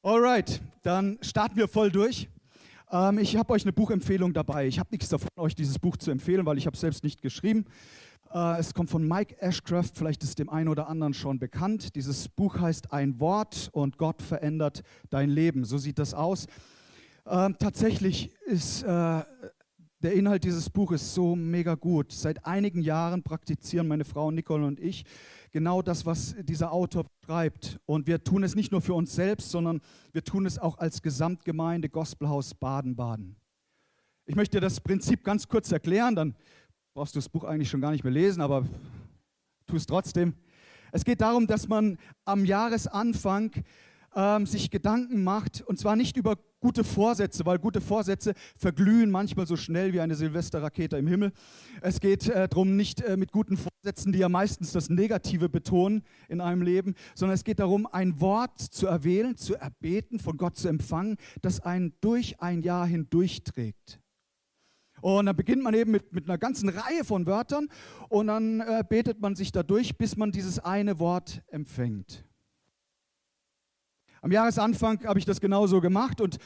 Alright, dann starten wir voll durch. Ähm, ich habe euch eine Buchempfehlung dabei. Ich habe nichts davon, euch dieses Buch zu empfehlen, weil ich habe es selbst nicht geschrieben. Äh, es kommt von Mike Ashcraft, vielleicht ist dem einen oder anderen schon bekannt. Dieses Buch heißt Ein Wort und Gott verändert dein Leben. So sieht das aus. Ähm, tatsächlich ist äh, der Inhalt dieses Buches so mega gut. Seit einigen Jahren praktizieren meine Frau Nicole und ich genau das, was dieser Autor schreibt. Und wir tun es nicht nur für uns selbst, sondern wir tun es auch als Gesamtgemeinde Gospelhaus Baden-Baden. Ich möchte das Prinzip ganz kurz erklären, dann brauchst du das Buch eigentlich schon gar nicht mehr lesen, aber tu es trotzdem. Es geht darum, dass man am Jahresanfang ähm, sich Gedanken macht, und zwar nicht über gute Vorsätze, weil gute Vorsätze verglühen manchmal so schnell wie eine Silvesterrakete im Himmel. Es geht äh, darum, nicht äh, mit guten Vorsätzen, die ja meistens das Negative betonen in einem Leben, sondern es geht darum, ein Wort zu erwählen, zu erbeten, von Gott zu empfangen, das einen durch ein Jahr hindurchträgt. Und dann beginnt man eben mit, mit einer ganzen Reihe von Wörtern und dann äh, betet man sich dadurch, bis man dieses eine Wort empfängt. Am Jahresanfang habe ich das genauso gemacht und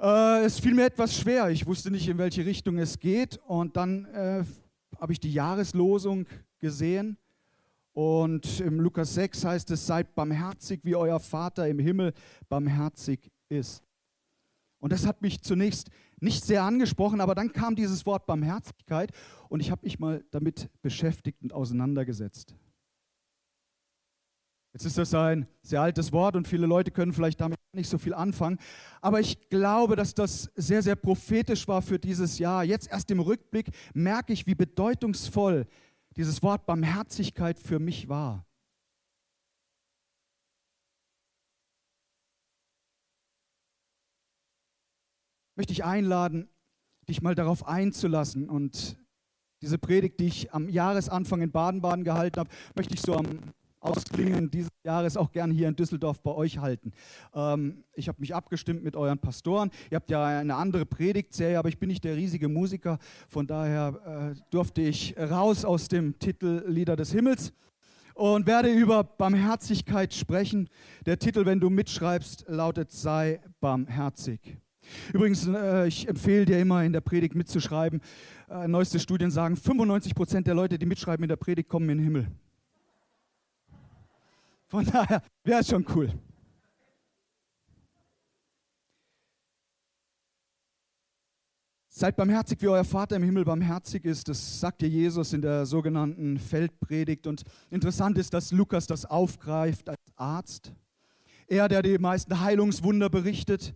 äh, es fiel mir etwas schwer. Ich wusste nicht, in welche Richtung es geht. Und dann äh, habe ich die Jahreslosung gesehen. Und im Lukas 6 heißt es, seid barmherzig, wie euer Vater im Himmel barmherzig ist. Und das hat mich zunächst nicht sehr angesprochen, aber dann kam dieses Wort Barmherzigkeit und ich habe mich mal damit beschäftigt und auseinandergesetzt. Jetzt ist das ein sehr altes Wort und viele Leute können vielleicht damit nicht so viel anfangen. Aber ich glaube, dass das sehr, sehr prophetisch war für dieses Jahr. Jetzt erst im Rückblick merke ich, wie bedeutungsvoll dieses Wort Barmherzigkeit für mich war. Möchte ich einladen, dich mal darauf einzulassen und diese Predigt, die ich am Jahresanfang in Baden-Baden gehalten habe, möchte ich so am Ausklingen dieses Jahres auch gern hier in Düsseldorf bei euch halten. Ähm, ich habe mich abgestimmt mit euren Pastoren. Ihr habt ja eine andere Predigtserie, aber ich bin nicht der riesige Musiker. Von daher äh, durfte ich raus aus dem Titel Lieder des Himmels und werde über Barmherzigkeit sprechen. Der Titel, wenn du mitschreibst, lautet Sei barmherzig. Übrigens, äh, ich empfehle dir immer in der Predigt mitzuschreiben. Äh, neueste Studien sagen, 95 Prozent der Leute, die mitschreiben in der Predigt, kommen in den Himmel. Von daher wäre es schon cool. Seid barmherzig, wie euer Vater im Himmel barmherzig ist. Das sagt dir Jesus in der sogenannten Feldpredigt. Und interessant ist, dass Lukas das aufgreift als Arzt. Er, der die meisten Heilungswunder berichtet.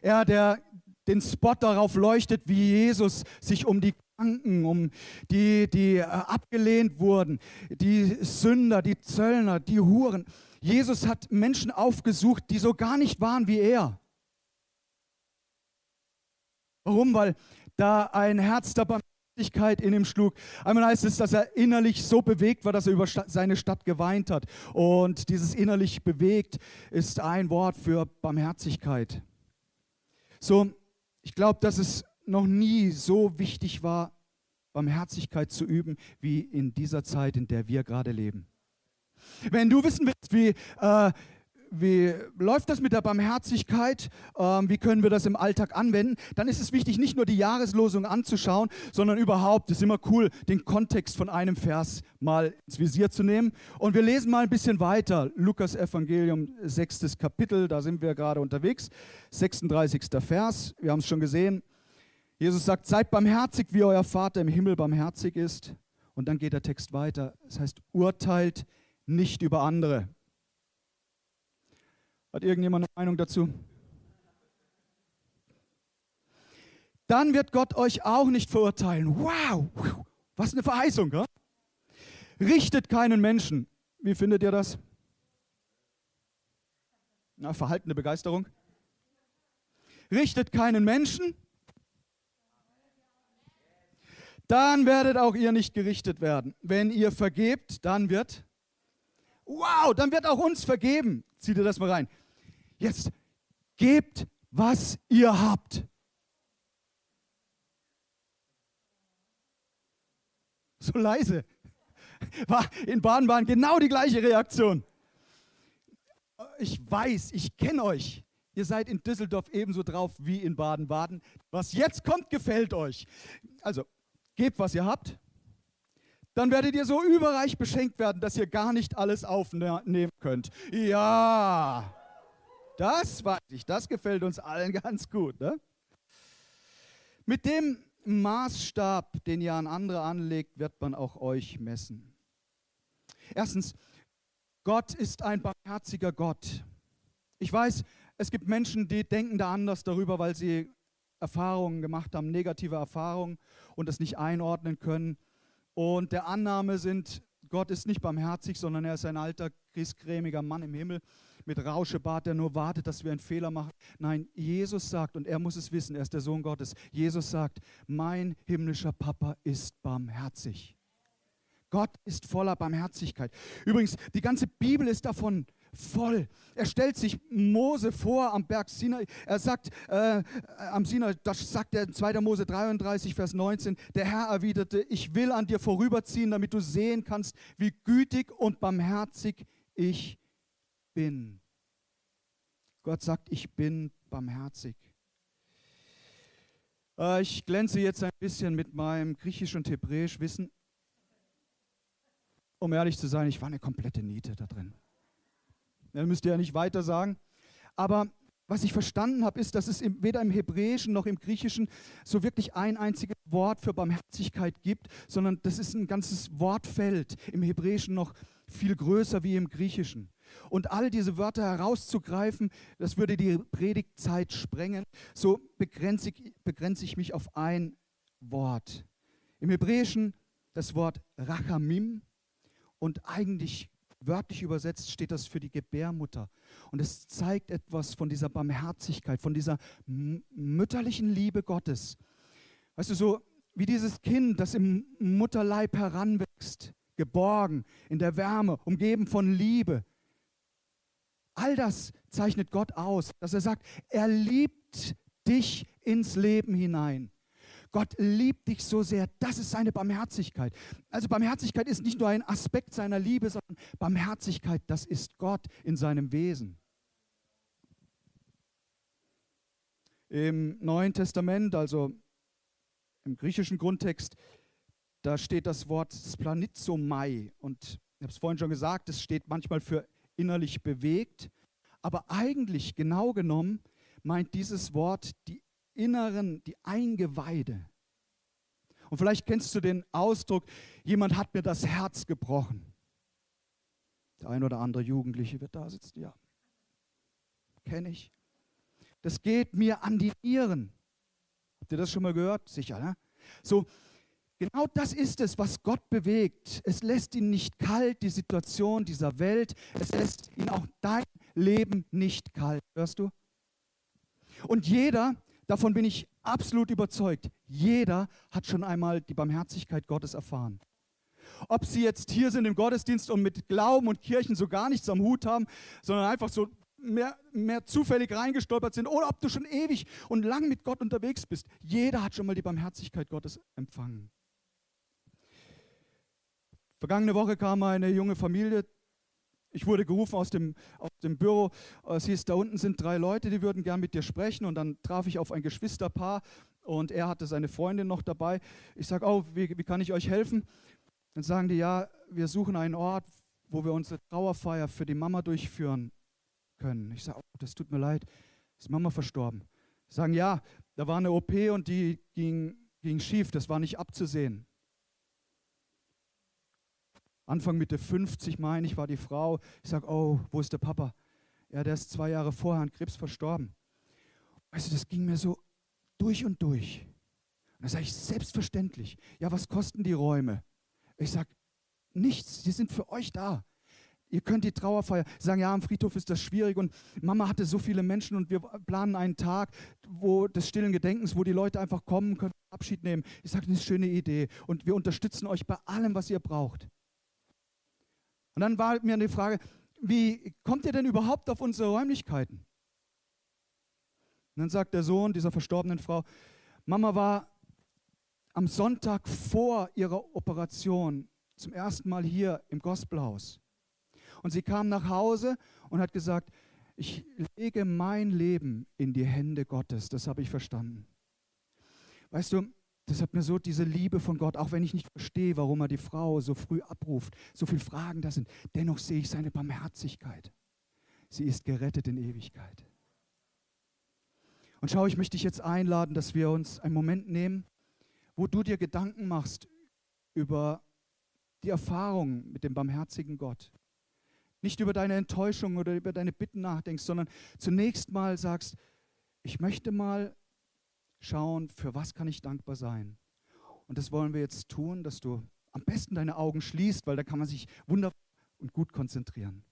Er, der den Spot darauf leuchtet, wie Jesus sich um die Kranken, um die, die äh, abgelehnt wurden, die Sünder, die Zöllner, die Huren. Jesus hat Menschen aufgesucht, die so gar nicht waren wie er. Warum? Weil da ein Herz der Barmherzigkeit in ihm schlug. Einmal heißt es, dass er innerlich so bewegt war, dass er über seine Stadt geweint hat. Und dieses innerlich bewegt ist ein Wort für Barmherzigkeit. So, ich glaube, dass es noch nie so wichtig war, Barmherzigkeit zu üben, wie in dieser Zeit, in der wir gerade leben. Wenn du wissen willst, wie, äh, wie läuft das mit der Barmherzigkeit, ähm, wie können wir das im Alltag anwenden, dann ist es wichtig, nicht nur die Jahreslosung anzuschauen, sondern überhaupt, es ist immer cool, den Kontext von einem Vers mal ins Visier zu nehmen. Und wir lesen mal ein bisschen weiter, Lukas Evangelium, sechstes Kapitel, da sind wir gerade unterwegs, 36. Vers, wir haben es schon gesehen. Jesus sagt, seid barmherzig, wie euer Vater im Himmel barmherzig ist. Und dann geht der Text weiter. Es heißt, urteilt nicht über andere. Hat irgendjemand eine Meinung dazu? Dann wird Gott euch auch nicht verurteilen. Wow, was eine Verheißung. Ja? Richtet keinen Menschen. Wie findet ihr das? Na, verhaltene Begeisterung. Richtet keinen Menschen dann werdet auch ihr nicht gerichtet werden. Wenn ihr vergebt, dann wird, wow, dann wird auch uns vergeben. Zieht ihr das mal rein. Jetzt gebt, was ihr habt. So leise. War in Baden-Baden genau die gleiche Reaktion. Ich weiß, ich kenne euch. Ihr seid in Düsseldorf ebenso drauf wie in Baden-Baden. Was jetzt kommt, gefällt euch. Also, gebt, was ihr habt. Dann werdet ihr so überreich beschenkt werden, dass ihr gar nicht alles aufnehmen könnt. Ja, das weiß ich. Das gefällt uns allen ganz gut. Ne? Mit dem Maßstab, den ihr an andere anlegt, wird man auch euch messen. Erstens, Gott ist ein barmherziger Gott. Ich weiß, es gibt Menschen, die denken da anders darüber, weil sie Erfahrungen gemacht haben, negative Erfahrungen und das nicht einordnen können. Und der Annahme sind, Gott ist nicht barmherzig, sondern er ist ein alter, griesgrämiger Mann im Himmel mit Rauschebart, der nur wartet, dass wir einen Fehler machen. Nein, Jesus sagt, und er muss es wissen, er ist der Sohn Gottes, Jesus sagt, mein himmlischer Papa ist barmherzig. Gott ist voller Barmherzigkeit. Übrigens, die ganze Bibel ist davon voll. Er stellt sich Mose vor am Berg Sinai. Er sagt äh, am Sinai, das sagt er in 2. Mose 33, Vers 19, der Herr erwiderte, ich will an dir vorüberziehen, damit du sehen kannst, wie gütig und barmherzig ich bin. Gott sagt, ich bin barmherzig. Äh, ich glänze jetzt ein bisschen mit meinem Griechisch und Hebräisch Wissen. Um ehrlich zu sein, ich war eine komplette Niete da drin. Dann müsst ihr ja nicht weiter sagen. Aber was ich verstanden habe, ist, dass es weder im Hebräischen noch im Griechischen so wirklich ein einziges Wort für Barmherzigkeit gibt, sondern das ist ein ganzes Wortfeld. Im Hebräischen noch viel größer wie im Griechischen. Und all diese Wörter herauszugreifen, das würde die Predigtzeit sprengen. So begrenze ich, begrenze ich mich auf ein Wort. Im Hebräischen das Wort Rachamim und eigentlich Wörtlich übersetzt steht das für die Gebärmutter. Und es zeigt etwas von dieser Barmherzigkeit, von dieser mütterlichen Liebe Gottes. Weißt du, so wie dieses Kind, das im Mutterleib heranwächst, geborgen, in der Wärme, umgeben von Liebe. All das zeichnet Gott aus, dass er sagt, er liebt dich ins Leben hinein. Gott liebt dich so sehr. Das ist seine Barmherzigkeit. Also Barmherzigkeit ist nicht nur ein Aspekt seiner Liebe, sondern Barmherzigkeit, das ist Gott in seinem Wesen. Im Neuen Testament, also im griechischen Grundtext, da steht das Wort splanizomai. Und ich habe es vorhin schon gesagt, es steht manchmal für innerlich bewegt. Aber eigentlich, genau genommen, meint dieses Wort die Inneren, die Eingeweide. Und vielleicht kennst du den Ausdruck, jemand hat mir das Herz gebrochen. Der ein oder andere Jugendliche wird da sitzen, ja. Kenne ich. Das geht mir an die Nieren. Habt ihr das schon mal gehört? Sicher, ne? So, genau das ist es, was Gott bewegt. Es lässt ihn nicht kalt, die Situation dieser Welt. Es lässt ihn auch dein Leben nicht kalt. Hörst du? Und jeder, davon bin ich absolut überzeugt, jeder hat schon einmal die Barmherzigkeit Gottes erfahren. Ob sie jetzt hier sind im Gottesdienst und mit Glauben und Kirchen so gar nichts am Hut haben, sondern einfach so mehr, mehr zufällig reingestolpert sind oder ob du schon ewig und lang mit Gott unterwegs bist. Jeder hat schon mal die Barmherzigkeit Gottes empfangen. Vergangene Woche kam eine junge Familie ich wurde gerufen aus dem, aus dem Büro. Es hieß, da unten sind drei Leute, die würden gern mit dir sprechen. Und dann traf ich auf ein Geschwisterpaar und er hatte seine Freundin noch dabei. Ich sage, oh, wie, wie kann ich euch helfen? Dann sagen die, ja, wir suchen einen Ort, wo wir unsere Trauerfeier für die Mama durchführen können. Ich sage, oh, das tut mir leid, ist Mama verstorben. Sie sagen, ja, da war eine OP und die ging, ging schief, das war nicht abzusehen. Anfang Mitte 50, meine ich, war die Frau. Ich sage, oh, wo ist der Papa? Ja, der ist zwei Jahre vorher an Krebs verstorben. Weißt du, das ging mir so durch und durch. Und dann sage ich, selbstverständlich. Ja, was kosten die Räume? Ich sage, nichts, die sind für euch da. Ihr könnt die Trauerfeier sagen, ja, am Friedhof ist das schwierig und Mama hatte so viele Menschen und wir planen einen Tag wo des stillen Gedenkens, wo die Leute einfach kommen können, Abschied nehmen. Ich sage, das ist eine schöne Idee und wir unterstützen euch bei allem, was ihr braucht. Und dann war mir die Frage, wie kommt ihr denn überhaupt auf unsere Räumlichkeiten? Und dann sagt der Sohn dieser verstorbenen Frau, Mama war am Sonntag vor ihrer Operation zum ersten Mal hier im Gospelhaus. Und sie kam nach Hause und hat gesagt, Ich lege mein Leben in die Hände Gottes. Das habe ich verstanden. Weißt du, das hat mir so diese Liebe von Gott, auch wenn ich nicht verstehe, warum er die Frau so früh abruft, so viele Fragen da sind, dennoch sehe ich seine Barmherzigkeit. Sie ist gerettet in Ewigkeit. Und schau, ich möchte dich jetzt einladen, dass wir uns einen Moment nehmen, wo du dir Gedanken machst über die Erfahrung mit dem barmherzigen Gott. Nicht über deine Enttäuschung oder über deine Bitten nachdenkst, sondern zunächst mal sagst, ich möchte mal schauen, für was kann ich dankbar sein. Und das wollen wir jetzt tun, dass du am besten deine Augen schließt, weil da kann man sich wunderbar und gut konzentrieren.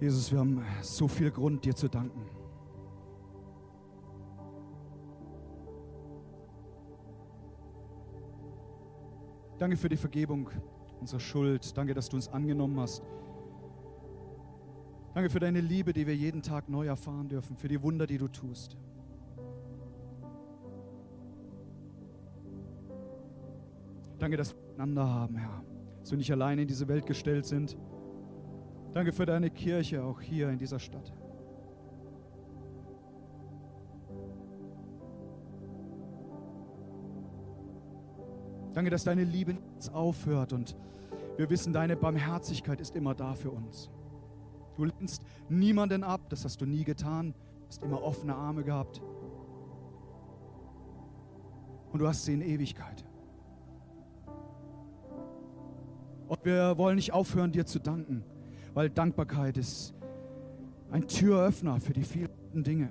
Jesus, wir haben so viel Grund, dir zu danken. Danke für die Vergebung unserer Schuld. Danke, dass du uns angenommen hast. Danke für deine Liebe, die wir jeden Tag neu erfahren dürfen, für die Wunder, die du tust. Danke, dass wir einander haben, Herr, dass wir nicht alleine in diese Welt gestellt sind Danke für deine Kirche auch hier in dieser Stadt. Danke, dass deine Liebe nichts aufhört und wir wissen, deine Barmherzigkeit ist immer da für uns. Du lehnst niemanden ab, das hast du nie getan, hast immer offene Arme gehabt. Und du hast sie in Ewigkeit. Und wir wollen nicht aufhören, dir zu danken weil Dankbarkeit ist ein Türöffner für die vielen Dinge.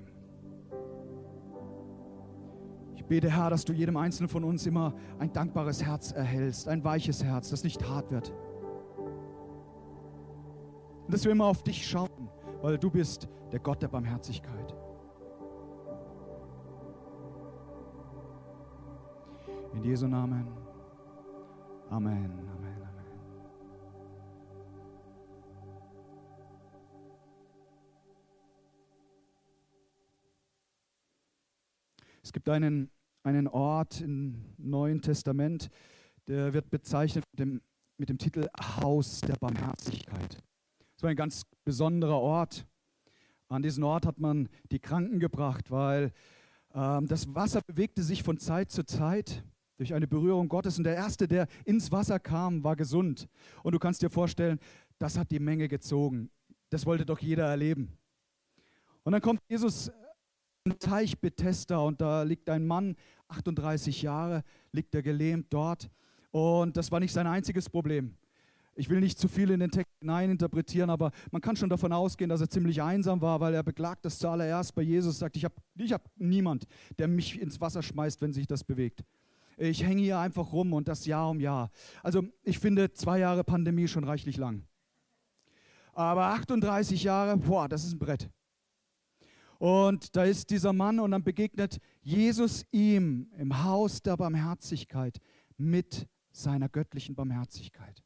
Ich bete, Herr, dass du jedem Einzelnen von uns immer ein dankbares Herz erhältst, ein weiches Herz, das nicht hart wird. Und dass wir immer auf dich schauen, weil du bist der Gott der Barmherzigkeit. In Jesu Namen. Amen. Es gibt einen, einen Ort im Neuen Testament, der wird bezeichnet mit dem, mit dem Titel Haus der Barmherzigkeit. Es war ein ganz besonderer Ort. An diesen Ort hat man die Kranken gebracht, weil ähm, das Wasser bewegte sich von Zeit zu Zeit durch eine Berührung Gottes. Und der Erste, der ins Wasser kam, war gesund. Und du kannst dir vorstellen, das hat die Menge gezogen. Das wollte doch jeder erleben. Und dann kommt Jesus Teich Bethesda und da liegt ein Mann, 38 Jahre, liegt er gelähmt dort. Und das war nicht sein einziges Problem. Ich will nicht zu viel in den Text hineininterpretieren, aber man kann schon davon ausgehen, dass er ziemlich einsam war, weil er beklagt das zuallererst bei Jesus, sagt, ich habe ich hab niemand, der mich ins Wasser schmeißt, wenn sich das bewegt. Ich hänge hier einfach rum und das Jahr um Jahr. Also ich finde zwei Jahre Pandemie schon reichlich lang. Aber 38 Jahre, boah, das ist ein Brett. Und da ist dieser Mann und dann begegnet Jesus ihm im Haus der Barmherzigkeit mit seiner göttlichen Barmherzigkeit.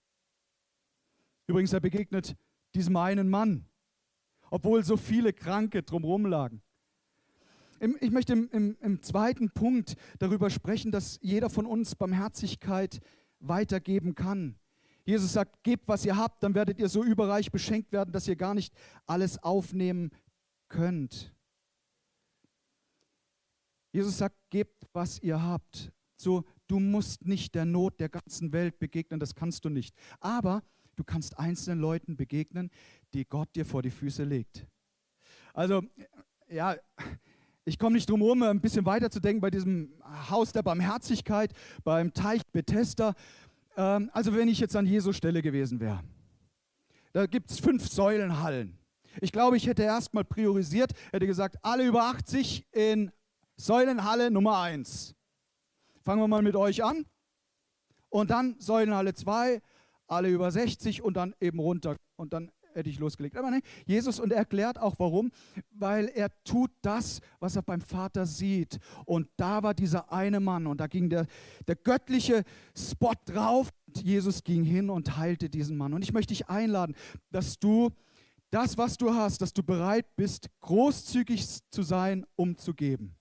Übrigens, er begegnet diesem einen Mann, obwohl so viele Kranke drumherum lagen. Ich möchte im, im, im, zweiten Punkt darüber sprechen, dass jeder von uns Barmherzigkeit weitergeben kann. Jesus sagt, gebt, was ihr habt, dann werdet ihr so überreich beschenkt werden, dass ihr gar nicht alles aufnehmen könnt. Jesus sagt, gebt, was ihr habt. So, du musst nicht der Not der ganzen Welt begegnen, das kannst du nicht. Aber du kannst einzelnen Leuten begegnen, die Gott dir vor die Füße legt. Also, ja, ich komme nicht drum herum, ein bisschen weiter zu denken bei diesem Haus der Barmherzigkeit, beim Teich Bethesda. Ähm, also, wenn ich jetzt an Jesu Stelle gewesen wäre, da gibt es fünf Säulenhallen. Ich glaube, ich hätte erstmal priorisiert, hätte gesagt, alle über 80 in Säulenhalle Nummer 1. Fangen wir mal mit euch an. Und dann Säulenhalle 2, alle über 60 und dann eben runter. Und dann hätte ich losgelegt. Aber nein, Jesus und er erklärt auch warum, weil er tut das, was er beim Vater sieht. Und da war dieser eine Mann und da ging der, der göttliche Spot drauf. Und Jesus ging hin und heilte diesen Mann. Und ich möchte dich einladen, dass du das, was du hast, dass du bereit bist, großzügig zu sein, um zu geben.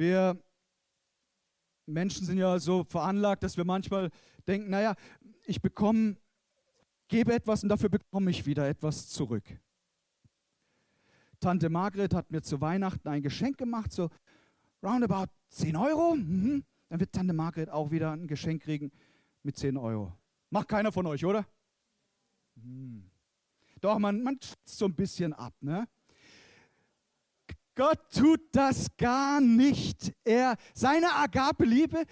Wir Menschen sind ja so veranlagt, dass wir manchmal denken, naja, ich bekomme, gebe etwas und dafür bekomme ich wieder etwas zurück. Tante Margret hat mir zu Weihnachten ein Geschenk gemacht, so roundabout 10 Euro. Mhm. Dann wird Tante Margret auch wieder ein Geschenk kriegen mit 10 Euro. Macht keiner von euch, oder? Mhm. Doch, man, man so ein bisschen ab. Ne? Gott tut das gar nicht. Er, seine Agape-Liebe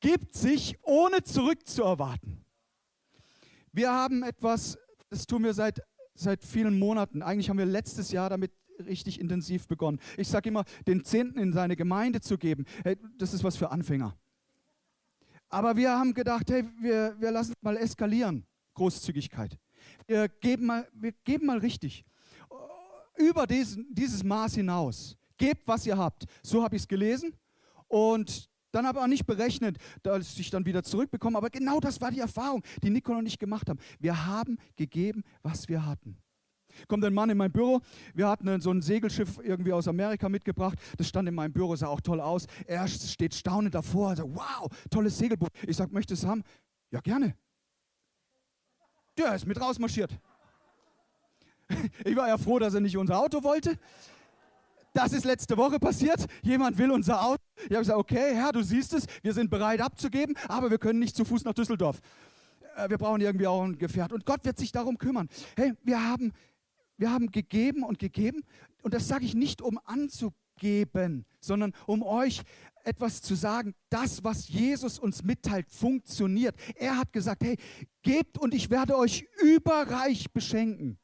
gibt sich, ohne zurückzuerwarten. Wir haben etwas, das tun wir seit, seit vielen Monaten. Eigentlich haben wir letztes Jahr damit richtig intensiv begonnen. Ich sage immer, den Zehnten in seine Gemeinde zu geben, das ist was für Anfänger. Aber wir haben gedacht, hey, wir, wir lassen es mal eskalieren, Großzügigkeit. Wir geben mal, wir geben mal richtig über diesen, dieses Maß hinaus. Gebt, was ihr habt. So habe ich es gelesen. Und dann habe ich auch nicht berechnet, dass ich dann wieder zurückbekomme. Aber genau das war die Erfahrung, die Nicole und ich gemacht haben. Wir haben gegeben, was wir hatten. Kommt ein Mann in mein Büro. Wir hatten so ein Segelschiff irgendwie aus Amerika mitgebracht. Das stand in meinem Büro, sah auch toll aus. Er steht staunend davor. Also, wow, tolles Segelboot. Ich sage, möchtest du es haben? Ja, gerne. Der ist mit rausmarschiert. Ich war ja froh, dass er nicht unser Auto wollte. Das ist letzte Woche passiert. Jemand will unser Auto. Ich habe gesagt, okay, Herr, du siehst es, wir sind bereit abzugeben, aber wir können nicht zu Fuß nach Düsseldorf. Äh, wir brauchen irgendwie auch ein Gefährt. Und Gott wird sich darum kümmern. Hey, wir haben, wir haben gegeben und gegeben. Und das sage ich nicht, um anzugeben, sondern um euch etwas zu sagen. Das, was Jesus uns mitteilt, funktioniert. Er hat gesagt, hey, gebt und ich werde euch überreich beschenken.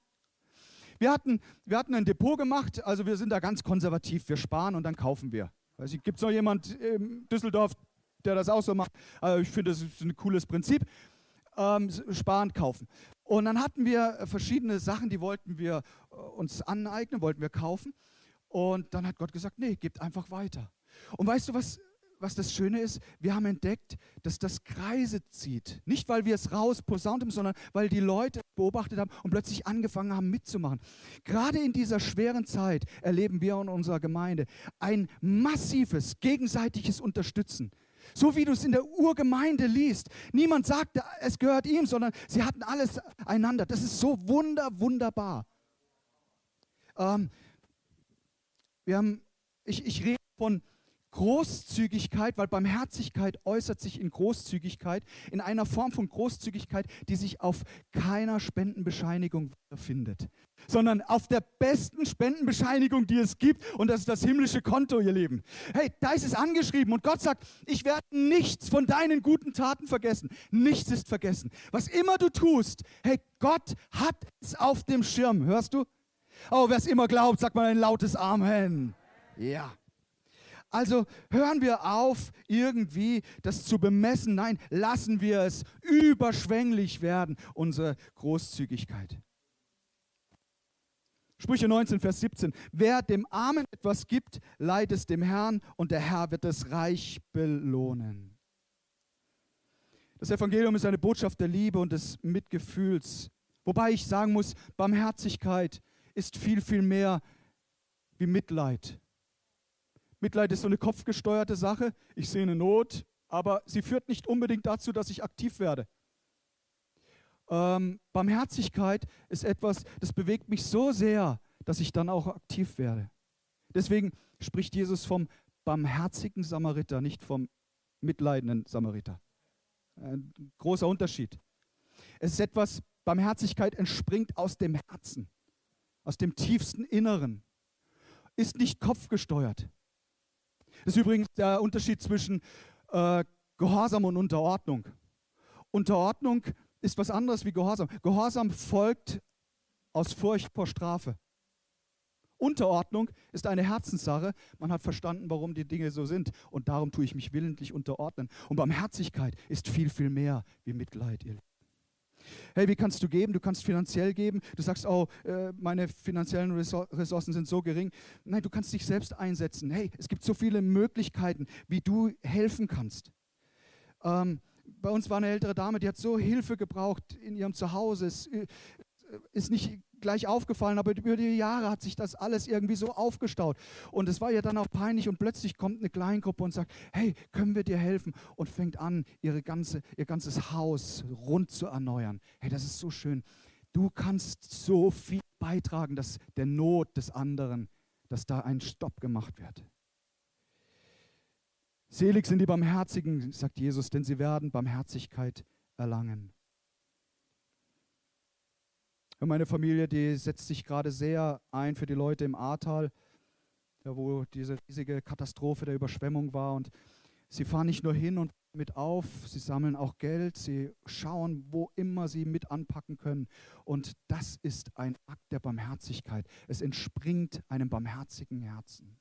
Wir hatten, wir hatten ein Depot gemacht, also wir sind da ganz konservativ. Wir sparen und dann kaufen wir. Gibt es noch jemand in Düsseldorf, der das auch so macht? Also ich finde, das ist ein cooles Prinzip. Ähm, sparen, kaufen. Und dann hatten wir verschiedene Sachen, die wollten wir äh, uns aneignen, wollten wir kaufen. Und dann hat Gott gesagt, nee, gebt einfach weiter. Und weißt du, was, was das Schöne ist, wir haben entdeckt, dass das Kreise zieht. Nicht, weil wir es raus posaunt haben, sondern weil die Leute beobachtet haben und plötzlich angefangen haben mitzumachen. Gerade in dieser schweren Zeit erleben wir in unserer Gemeinde ein massives gegenseitiges Unterstützen. So wie du es in der Urgemeinde liest. Niemand sagte, es gehört ihm, sondern sie hatten alles einander. Das ist so wunder, wunderbar. Ähm, wir haben, ich, ich rede von Großzügigkeit, weil Barmherzigkeit äußert sich in Großzügigkeit, in einer Form von Großzügigkeit, die sich auf keiner Spendenbescheinigung findet, sondern auf der besten Spendenbescheinigung, die es gibt, und das ist das himmlische Konto, ihr Lieben. Hey, da ist es angeschrieben und Gott sagt, ich werde nichts von deinen guten Taten vergessen. Nichts ist vergessen. Was immer du tust, hey, Gott hat es auf dem Schirm. Hörst du? Oh, wer es immer glaubt, sagt mal ein lautes Amen. Ja. Also hören wir auf, irgendwie das zu bemessen. Nein, lassen wir es überschwänglich werden, unsere Großzügigkeit. Sprüche 19, Vers 17. Wer dem Armen etwas gibt, leiht es dem Herrn und der Herr wird es reich belohnen. Das Evangelium ist eine Botschaft der Liebe und des Mitgefühls. Wobei ich sagen muss, Barmherzigkeit ist viel, viel mehr wie Mitleid. Mitleid ist so eine kopfgesteuerte Sache. Ich sehe eine Not, aber sie führt nicht unbedingt dazu, dass ich aktiv werde. Ähm, Barmherzigkeit ist etwas, das bewegt mich so sehr, dass ich dann auch aktiv werde. Deswegen spricht Jesus vom barmherzigen Samariter, nicht vom mitleidenden Samariter. Ein großer Unterschied. Es ist etwas, Barmherzigkeit entspringt aus dem Herzen, aus dem tiefsten Inneren, ist nicht kopfgesteuert. Das ist übrigens der Unterschied zwischen äh, Gehorsam und Unterordnung. Unterordnung ist was anderes wie Gehorsam. Gehorsam folgt aus Furcht vor Strafe. Unterordnung ist eine Herzenssache. Man hat verstanden, warum die Dinge so sind. Und darum tue ich mich willentlich unterordnen. Und Barmherzigkeit ist viel, viel mehr wie Mitleid, ihr Hey, wie kannst du geben? Du kannst finanziell geben. Du sagst, oh, äh, meine finanziellen Ressourcen sind so gering. Nein, du kannst dich selbst einsetzen. Hey, es gibt so viele Möglichkeiten, wie du helfen kannst. Ähm, bei uns war eine ältere Dame, die hat so Hilfe gebraucht in ihrem Zuhause. Es äh, ist nicht gleich aufgefallen, aber über die Jahre hat sich das alles irgendwie so aufgestaut. Und es war ihr dann auch peinlich und plötzlich kommt eine Kleingruppe und sagt, hey, können wir dir helfen? Und fängt an, ihre ganze, ihr ganzes Haus rund zu erneuern. Hey, das ist so schön. Du kannst so viel beitragen, dass der Not des anderen, dass da ein Stopp gemacht wird. Selig sind die Barmherzigen, sagt Jesus, denn sie werden Barmherzigkeit erlangen. Meine Familie, die setzt sich gerade sehr ein für die Leute im Ahrtal, wo diese riesige Katastrophe der Überschwemmung war. Und sie fahren nicht nur hin und mit auf, sie sammeln auch Geld, sie schauen, wo immer sie mit anpacken können. Und das ist ein Akt der Barmherzigkeit. Es entspringt einem barmherzigen Herzen.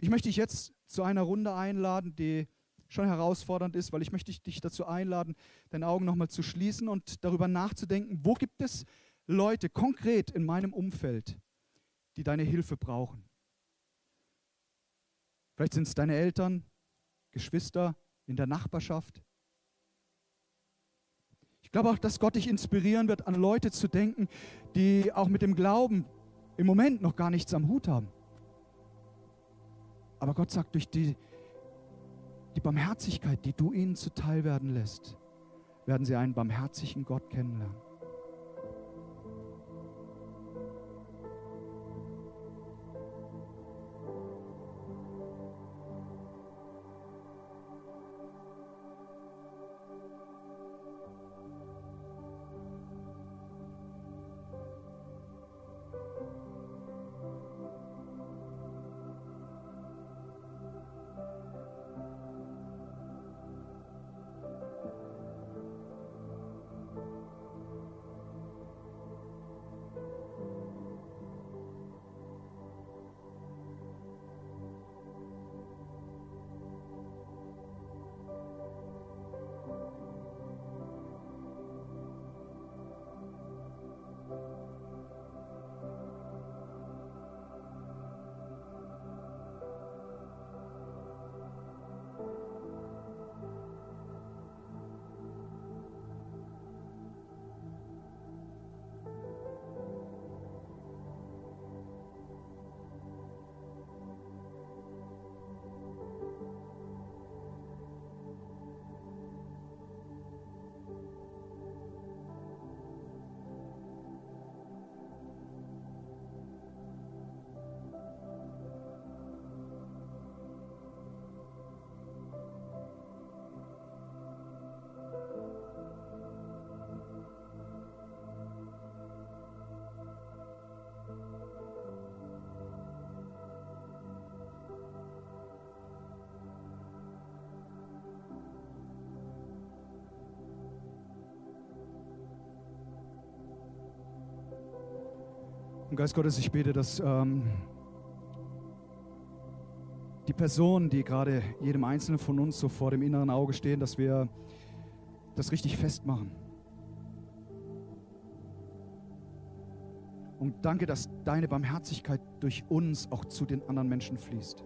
Ich möchte dich jetzt zu einer Runde einladen, die schon herausfordernd ist, weil ich möchte dich dazu einladen, deine Augen nochmal zu schließen und darüber nachzudenken, wo gibt es Leute konkret in meinem Umfeld, die deine Hilfe brauchen. Vielleicht sind es deine Eltern, Geschwister in der Nachbarschaft. Ich glaube auch, dass Gott dich inspirieren wird, an Leute zu denken, die auch mit dem Glauben im Moment noch gar nichts am Hut haben. Aber Gott sagt, durch die, die Barmherzigkeit, die du ihnen zuteil werden lässt, werden sie einen barmherzigen Gott kennenlernen. Und Geist Gottes, ich bete, dass, ähm, die Personen, die gerade jedem Einzelnen von uns so vor dem inneren Auge stehen, dass wir das richtig festmachen. Und danke, dass deine Barmherzigkeit durch uns auch zu den anderen Menschen fließt.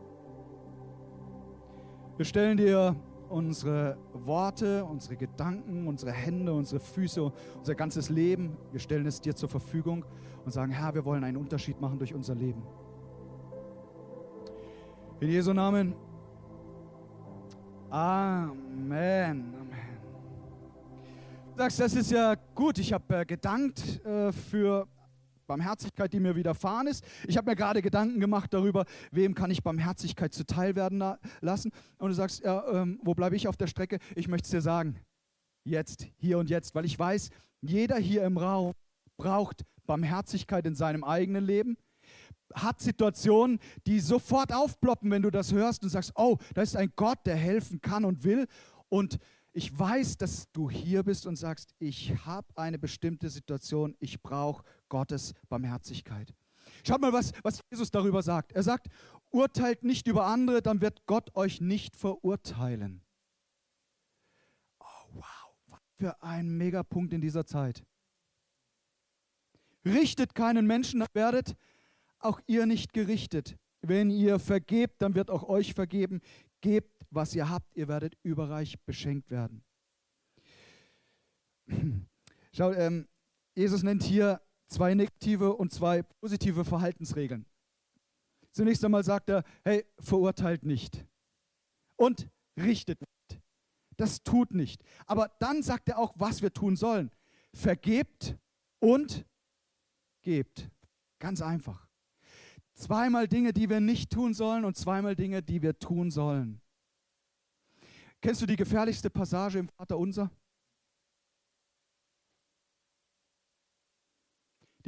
Wir stellen dir unsere Worte, unsere Gedanken, unsere Hände, unsere Füße, unser ganzes Leben, wir stellen es dir zur Verfügung und sagen, Herr, wir wollen einen Unterschied machen durch unser Leben. In Jesu Namen. Amen. Amen. Du sagst, das ist ja gut. Ich habe äh, gedankt äh, für Barmherzigkeit, die mir widerfahren ist. Ich habe mir gerade Gedanken gemacht darüber, wem kann ich Barmherzigkeit zuteil werden lassen. Und du sagst, ja, ähm, wo bleibe ich auf der Strecke? Ich möchte es dir sagen. Jetzt, hier und jetzt, weil ich weiß, jeder hier im Raum braucht Barmherzigkeit in seinem eigenen Leben hat Situationen, die sofort aufploppen, wenn du das hörst und sagst, oh, da ist ein Gott, der helfen kann und will. Und ich weiß, dass du hier bist und sagst, ich habe eine bestimmte Situation, ich brauche Gottes Barmherzigkeit. Schaut mal, was, was Jesus darüber sagt. Er sagt, urteilt nicht über andere, dann wird Gott euch nicht verurteilen. Oh, wow, was für ein Megapunkt in dieser Zeit. Richtet keinen Menschen, dann werdet auch ihr nicht gerichtet. Wenn ihr vergebt, dann wird auch euch vergeben. Gebt, was ihr habt, ihr werdet überreich beschenkt werden. Schau, ähm, Jesus nennt hier zwei negative und zwei positive Verhaltensregeln. Zunächst einmal sagt er, hey, verurteilt nicht und richtet nicht. Das tut nicht. Aber dann sagt er auch, was wir tun sollen. Vergebt und gebt. Ganz einfach. Zweimal Dinge, die wir nicht tun sollen und zweimal Dinge, die wir tun sollen. Kennst du die gefährlichste Passage im Vater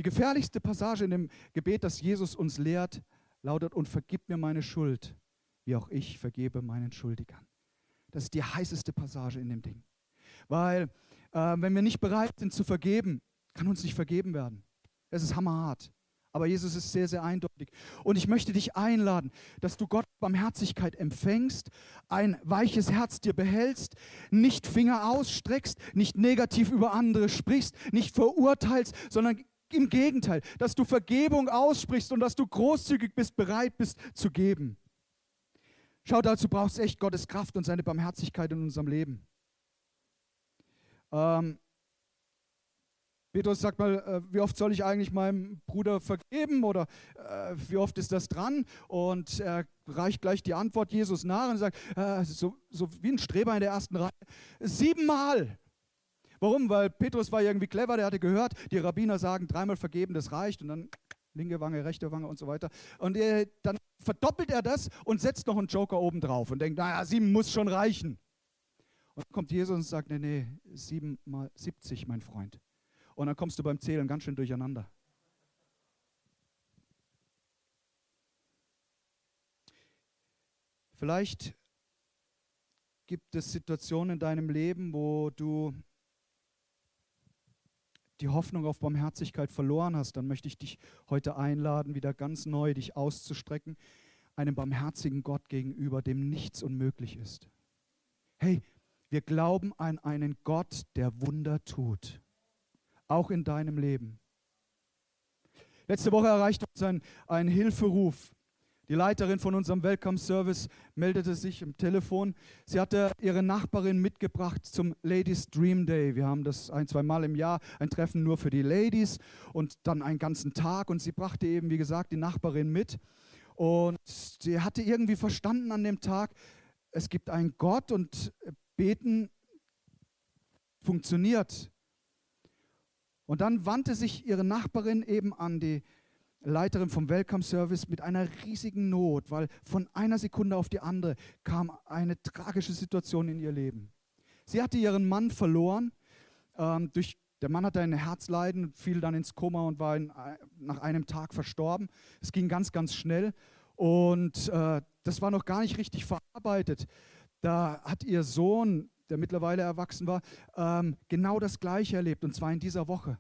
Die gefährlichste Passage in dem Gebet, das Jesus uns lehrt, lautet, und vergib mir meine Schuld, wie auch ich vergebe meinen Schuldigern. Das ist die heißeste Passage in dem Ding. Weil äh, wenn wir nicht bereit sind zu vergeben, kann uns nicht vergeben werden. Es ist hammerhart. Aber Jesus ist sehr, sehr eindeutig. Und ich möchte dich einladen, dass du Gott Barmherzigkeit empfängst, ein weiches Herz dir behältst, nicht Finger ausstreckst, nicht negativ über andere sprichst, nicht verurteilst, sondern im Gegenteil, dass du Vergebung aussprichst und dass du großzügig bist, bereit bist zu geben. Schau, dazu brauchst du echt Gottes Kraft und seine Barmherzigkeit in unserem Leben. Ähm, Petrus sagt mal, äh, wie oft soll ich eigentlich meinem Bruder vergeben oder äh, wie oft ist das dran? Und er reicht gleich die Antwort Jesus nach und sagt, äh, so, so wie ein Streber in der ersten Reihe, siebenmal. Warum? Weil Petrus war irgendwie clever, der hatte gehört, die Rabbiner sagen, dreimal vergeben, das reicht und dann linke Wange, rechte Wange und so weiter. Und er, dann verdoppelt er das und setzt noch einen Joker oben drauf und denkt, naja, sieben muss schon reichen. Und dann kommt Jesus und sagt, nee, nee, sieben mal 70, mein Freund. Und dann kommst du beim Zählen ganz schön durcheinander. Vielleicht gibt es Situationen in deinem Leben, wo du die Hoffnung auf Barmherzigkeit verloren hast, dann möchte ich dich heute einladen, wieder ganz neu dich auszustrecken, einem barmherzigen Gott gegenüber, dem nichts unmöglich ist. Hey, wir glauben an einen Gott, der Wunder tut auch in deinem Leben. Letzte Woche erreichte uns ein, ein Hilferuf. Die Leiterin von unserem Welcome Service meldete sich im Telefon. Sie hatte ihre Nachbarin mitgebracht zum Ladies Dream Day. Wir haben das ein, zwei Mal im Jahr, ein Treffen nur für die Ladies und dann einen ganzen Tag. Und sie brachte eben, wie gesagt, die Nachbarin mit. Und sie hatte irgendwie verstanden an dem Tag, es gibt einen Gott und beten funktioniert. Und dann wandte sich ihre Nachbarin eben an die Leiterin vom Welcome Service mit einer riesigen Not, weil von einer Sekunde auf die andere kam eine tragische Situation in ihr Leben. Sie hatte ihren Mann verloren. Ähm, durch, der Mann hatte ein Herzleiden, fiel dann ins Koma und war in, nach einem Tag verstorben. Es ging ganz, ganz schnell und äh, das war noch gar nicht richtig verarbeitet. Da hat ihr Sohn der mittlerweile erwachsen war, ähm, genau das Gleiche erlebt, und zwar in dieser Woche.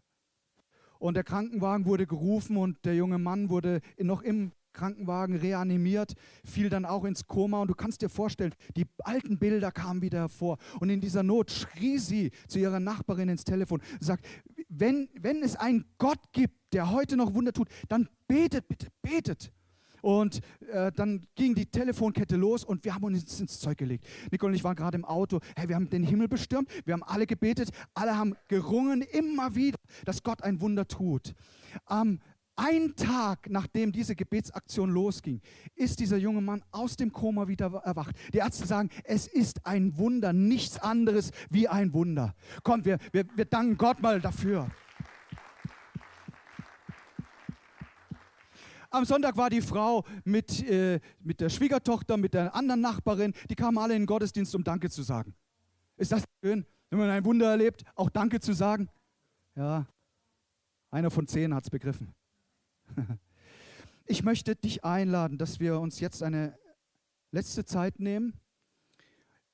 Und der Krankenwagen wurde gerufen und der junge Mann wurde noch im Krankenwagen reanimiert, fiel dann auch ins Koma. Und du kannst dir vorstellen, die alten Bilder kamen wieder hervor. Und in dieser Not schrie sie zu ihrer Nachbarin ins Telefon sagt, wenn, wenn es einen Gott gibt, der heute noch Wunder tut, dann betet bitte, betet. Und äh, dann ging die Telefonkette los und wir haben uns ins Zeug gelegt. Nicole und ich waren gerade im Auto. Hey, wir haben den Himmel bestürmt, wir haben alle gebetet, alle haben gerungen, immer wieder, dass Gott ein Wunder tut. Ähm, ein Tag nachdem diese Gebetsaktion losging, ist dieser junge Mann aus dem Koma wieder erwacht. Die Ärzte sagen, es ist ein Wunder, nichts anderes wie ein Wunder. Kommt, wir, wir, wir danken Gott mal dafür. Am Sonntag war die Frau mit, äh, mit der Schwiegertochter, mit der anderen Nachbarin, die kamen alle in den Gottesdienst, um Danke zu sagen. Ist das schön, wenn man ein Wunder erlebt, auch Danke zu sagen? Ja, einer von zehn hat es begriffen. Ich möchte dich einladen, dass wir uns jetzt eine letzte Zeit nehmen,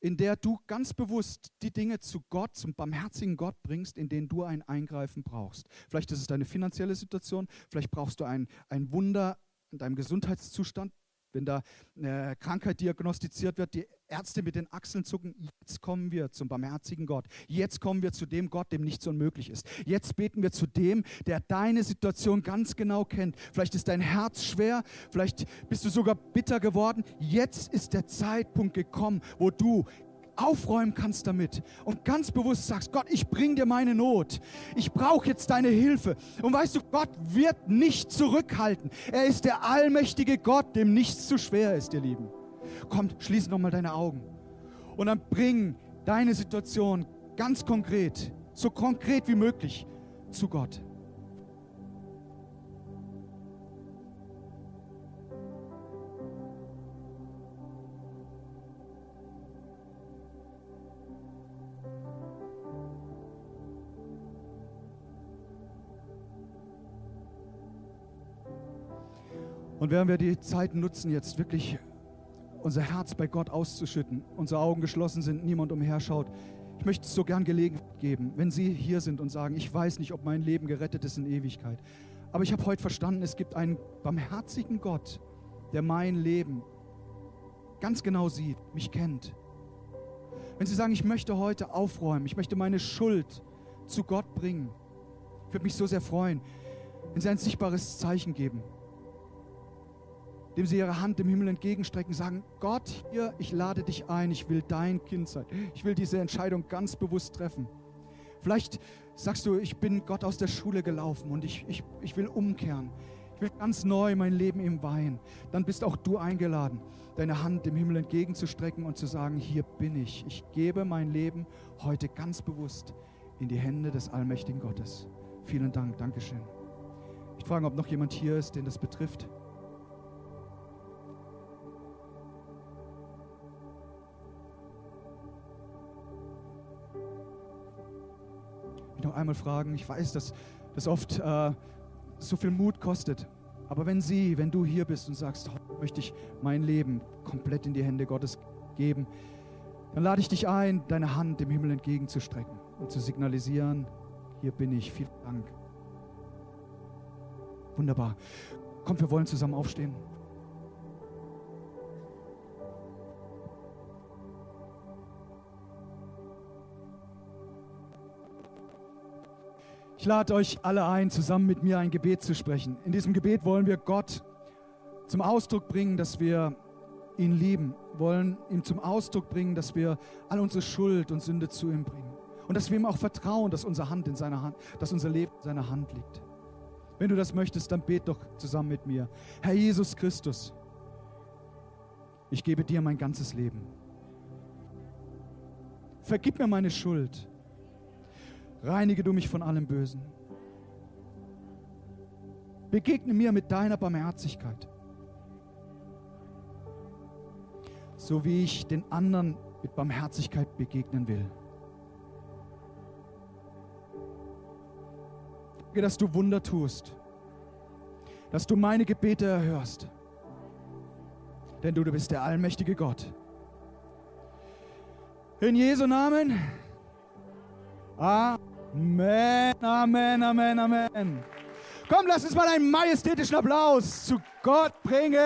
in der du ganz bewusst die Dinge zu Gott, zum barmherzigen Gott bringst, in denen du ein Eingreifen brauchst. Vielleicht ist es deine finanzielle Situation, vielleicht brauchst du ein, ein Wunder in deinem Gesundheitszustand, wenn da eine Krankheit diagnostiziert wird, die Ärzte mit den Achseln zucken, jetzt kommen wir zum barmherzigen Gott. Jetzt kommen wir zu dem Gott, dem nichts unmöglich ist. Jetzt beten wir zu dem, der deine Situation ganz genau kennt. Vielleicht ist dein Herz schwer, vielleicht bist du sogar bitter geworden. Jetzt ist der Zeitpunkt gekommen, wo du aufräumen kannst damit und ganz bewusst sagst, Gott, ich bring dir meine Not. Ich brauche jetzt deine Hilfe. Und weißt du, Gott wird nicht zurückhalten. Er ist der allmächtige Gott, dem nichts zu schwer ist, ihr Lieben. Komm, schließe nochmal deine Augen. Und dann bring deine Situation ganz konkret, so konkret wie möglich zu Gott. Und werden wir die Zeit nutzen, jetzt wirklich unser Herz bei Gott auszuschütten, unsere Augen geschlossen sind, niemand umherschaut. Ich möchte es so gern Gelegenheit geben, wenn Sie hier sind und sagen, ich weiß nicht, ob mein Leben gerettet ist in Ewigkeit. Aber ich habe heute verstanden, es gibt einen barmherzigen Gott, der mein Leben ganz genau sieht, mich kennt. Wenn Sie sagen, ich möchte heute aufräumen, ich möchte meine Schuld zu Gott bringen, ich würde mich so sehr freuen, wenn Sie ein sichtbares Zeichen geben dem sie ihre Hand dem Himmel entgegenstrecken, sagen, Gott, hier, ich lade dich ein, ich will dein Kind sein. Ich will diese Entscheidung ganz bewusst treffen. Vielleicht sagst du, ich bin Gott aus der Schule gelaufen und ich, ich, ich will umkehren. Ich will ganz neu mein Leben ihm weihen. Dann bist auch du eingeladen, deine Hand dem Himmel entgegenzustrecken und zu sagen, hier bin ich. Ich gebe mein Leben heute ganz bewusst in die Hände des allmächtigen Gottes. Vielen Dank, Dankeschön. Ich frage, ob noch jemand hier ist, den das betrifft. Einmal fragen. Ich weiß, dass das oft äh, so viel Mut kostet. Aber wenn Sie, wenn du hier bist und sagst, heute möchte ich mein Leben komplett in die Hände Gottes geben, dann lade ich dich ein, deine Hand dem Himmel entgegenzustrecken und zu signalisieren, hier bin ich, vielen Dank. Wunderbar. Kommt, wir wollen zusammen aufstehen. Lade euch alle ein, zusammen mit mir ein Gebet zu sprechen. In diesem Gebet wollen wir Gott zum Ausdruck bringen, dass wir ihn lieben, wollen ihm zum Ausdruck bringen, dass wir all unsere Schuld und Sünde zu ihm bringen und dass wir ihm auch vertrauen, dass unsere Hand in seiner Hand, dass unser Leben in seiner Hand liegt. Wenn du das möchtest, dann bet doch zusammen mit mir. Herr Jesus Christus, ich gebe dir mein ganzes Leben. Vergib mir meine Schuld Reinige du mich von allem Bösen. Begegne mir mit deiner Barmherzigkeit. So wie ich den anderen mit Barmherzigkeit begegnen will. Danke, dass du Wunder tust. Dass du meine Gebete erhörst. Denn du, du bist der allmächtige Gott. In Jesu Namen. Amen, Amen, Amen, Amen. Komm, lass uns mal einen majestätischen Applaus zu Gott bringen.